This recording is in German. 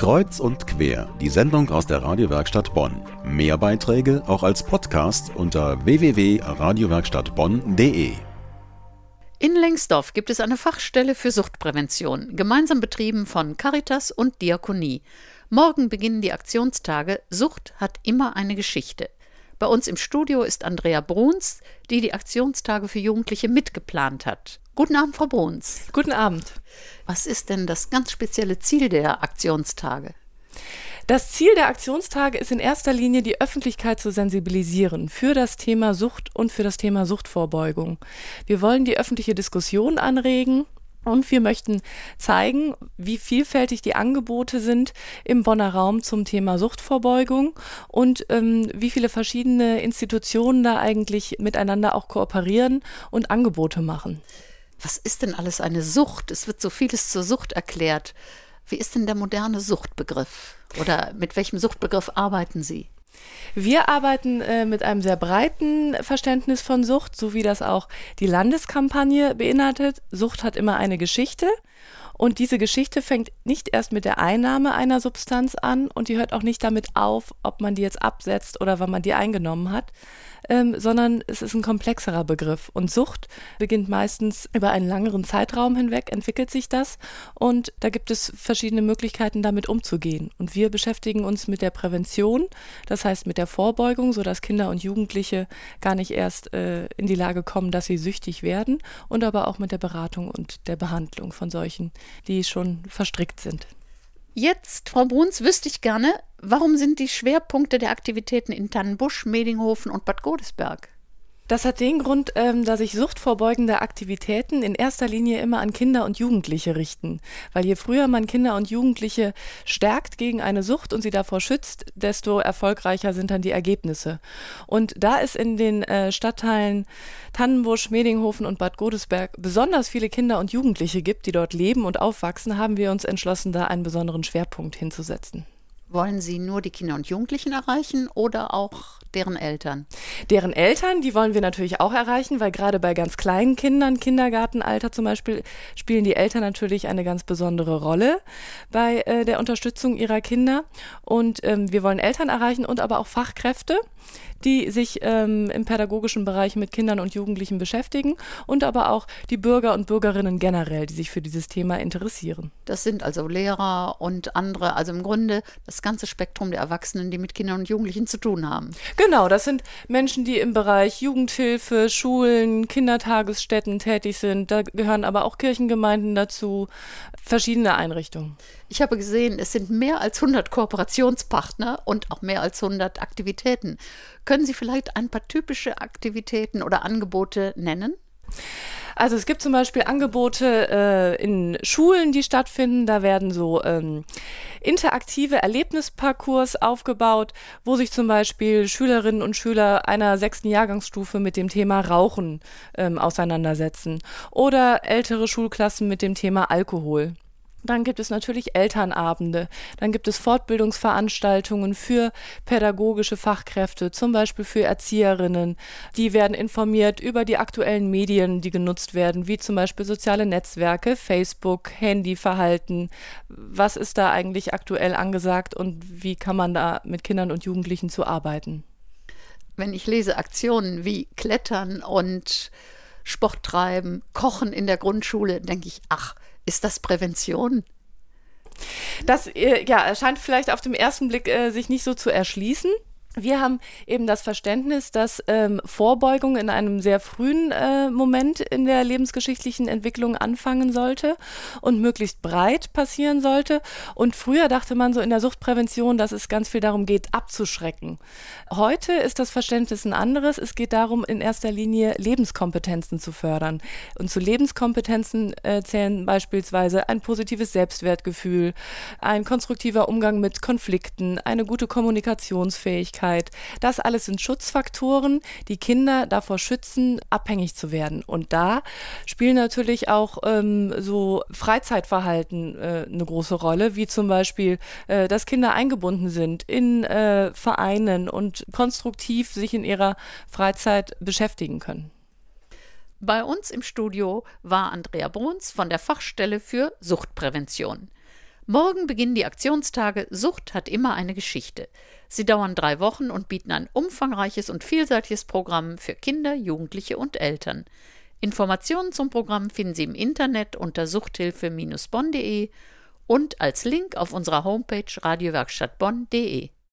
Kreuz und quer, die Sendung aus der Radiowerkstatt Bonn. Mehr Beiträge auch als Podcast unter www.radiowerkstattbonn.de. In Lengsdorf gibt es eine Fachstelle für Suchtprävention, gemeinsam betrieben von Caritas und Diakonie. Morgen beginnen die Aktionstage Sucht hat immer eine Geschichte. Bei uns im Studio ist Andrea Bruns, die die Aktionstage für Jugendliche mitgeplant hat. Guten Abend, Frau Bruns. Guten Abend. Was ist denn das ganz spezielle Ziel der Aktionstage? Das Ziel der Aktionstage ist in erster Linie, die Öffentlichkeit zu sensibilisieren für das Thema Sucht und für das Thema Suchtvorbeugung. Wir wollen die öffentliche Diskussion anregen und wir möchten zeigen, wie vielfältig die Angebote sind im Bonner Raum zum Thema Suchtvorbeugung und ähm, wie viele verschiedene Institutionen da eigentlich miteinander auch kooperieren und Angebote machen. Was ist denn alles eine Sucht? Es wird so vieles zur Sucht erklärt. Wie ist denn der moderne Suchtbegriff? Oder mit welchem Suchtbegriff arbeiten Sie? Wir arbeiten äh, mit einem sehr breiten Verständnis von Sucht, so wie das auch die Landeskampagne beinhaltet. Sucht hat immer eine Geschichte. Und diese Geschichte fängt nicht erst mit der Einnahme einer Substanz an und die hört auch nicht damit auf, ob man die jetzt absetzt oder wann man die eingenommen hat, ähm, sondern es ist ein komplexerer Begriff. Und Sucht beginnt meistens über einen längeren Zeitraum hinweg, entwickelt sich das und da gibt es verschiedene Möglichkeiten, damit umzugehen. Und wir beschäftigen uns mit der Prävention, das heißt mit der Vorbeugung, sodass Kinder und Jugendliche gar nicht erst äh, in die Lage kommen, dass sie süchtig werden und aber auch mit der Beratung und der Behandlung von solchen, die schon verstrickt sind. Jetzt, Frau Bruns, wüsste ich gerne, warum sind die Schwerpunkte der Aktivitäten in Tannenbusch, Medinghofen und Bad Godesberg? Das hat den Grund, ähm, dass sich suchtvorbeugende Aktivitäten in erster Linie immer an Kinder und Jugendliche richten. Weil je früher man Kinder und Jugendliche stärkt gegen eine Sucht und sie davor schützt, desto erfolgreicher sind dann die Ergebnisse. Und da es in den äh, Stadtteilen Tannenbusch, Medinghofen und Bad Godesberg besonders viele Kinder und Jugendliche gibt, die dort leben und aufwachsen, haben wir uns entschlossen, da einen besonderen Schwerpunkt hinzusetzen. Wollen Sie nur die Kinder und Jugendlichen erreichen oder auch deren Eltern? Deren Eltern, die wollen wir natürlich auch erreichen, weil gerade bei ganz kleinen Kindern, Kindergartenalter zum Beispiel, spielen die Eltern natürlich eine ganz besondere Rolle bei äh, der Unterstützung ihrer Kinder. Und ähm, wir wollen Eltern erreichen und aber auch Fachkräfte, die sich ähm, im pädagogischen Bereich mit Kindern und Jugendlichen beschäftigen und aber auch die Bürger und Bürgerinnen generell, die sich für dieses Thema interessieren. Das sind also Lehrer und andere, also im Grunde das ganze Spektrum der Erwachsenen, die mit Kindern und Jugendlichen zu tun haben. Genau, das sind Menschen, die im Bereich Jugendhilfe, Schulen, Kindertagesstätten tätig sind. Da gehören aber auch Kirchengemeinden dazu, verschiedene Einrichtungen. Ich habe gesehen, es sind mehr als 100 Kooperationspartner und auch mehr als 100 Aktivitäten. Können Sie vielleicht ein paar typische Aktivitäten oder Angebote nennen? Also es gibt zum Beispiel Angebote äh, in Schulen, die stattfinden. Da werden so ähm, interaktive Erlebnisparcours aufgebaut, wo sich zum Beispiel Schülerinnen und Schüler einer sechsten Jahrgangsstufe mit dem Thema Rauchen ähm, auseinandersetzen oder ältere Schulklassen mit dem Thema Alkohol. Dann gibt es natürlich Elternabende. Dann gibt es Fortbildungsveranstaltungen für pädagogische Fachkräfte, zum Beispiel für Erzieherinnen. Die werden informiert über die aktuellen Medien, die genutzt werden, wie zum Beispiel soziale Netzwerke, Facebook, Handyverhalten. Was ist da eigentlich aktuell angesagt und wie kann man da mit Kindern und Jugendlichen zu arbeiten? Wenn ich lese Aktionen wie Klettern und Sport treiben, Kochen in der Grundschule, denke ich, ach, ist das Prävention? Das äh, ja, erscheint vielleicht auf den ersten Blick äh, sich nicht so zu erschließen. Wir haben eben das Verständnis, dass ähm, Vorbeugung in einem sehr frühen äh, Moment in der lebensgeschichtlichen Entwicklung anfangen sollte und möglichst breit passieren sollte. Und früher dachte man so in der Suchtprävention, dass es ganz viel darum geht, abzuschrecken. Heute ist das Verständnis ein anderes. Es geht darum, in erster Linie Lebenskompetenzen zu fördern. Und zu Lebenskompetenzen äh, zählen beispielsweise ein positives Selbstwertgefühl, ein konstruktiver Umgang mit Konflikten, eine gute Kommunikationsfähigkeit Abhängigkeit. Das alles sind Schutzfaktoren, die Kinder davor schützen, abhängig zu werden. Und da spielen natürlich auch ähm, so Freizeitverhalten äh, eine große Rolle, wie zum Beispiel, äh, dass Kinder eingebunden sind in äh, Vereinen und konstruktiv sich in ihrer Freizeit beschäftigen können. Bei uns im Studio war Andrea Bruns von der Fachstelle für Suchtprävention. Morgen beginnen die Aktionstage Sucht hat immer eine Geschichte. Sie dauern drei Wochen und bieten ein umfangreiches und vielseitiges Programm für Kinder, Jugendliche und Eltern. Informationen zum Programm finden Sie im Internet unter suchthilfe-bonn.de und als Link auf unserer Homepage radiowerkstattbonn.de.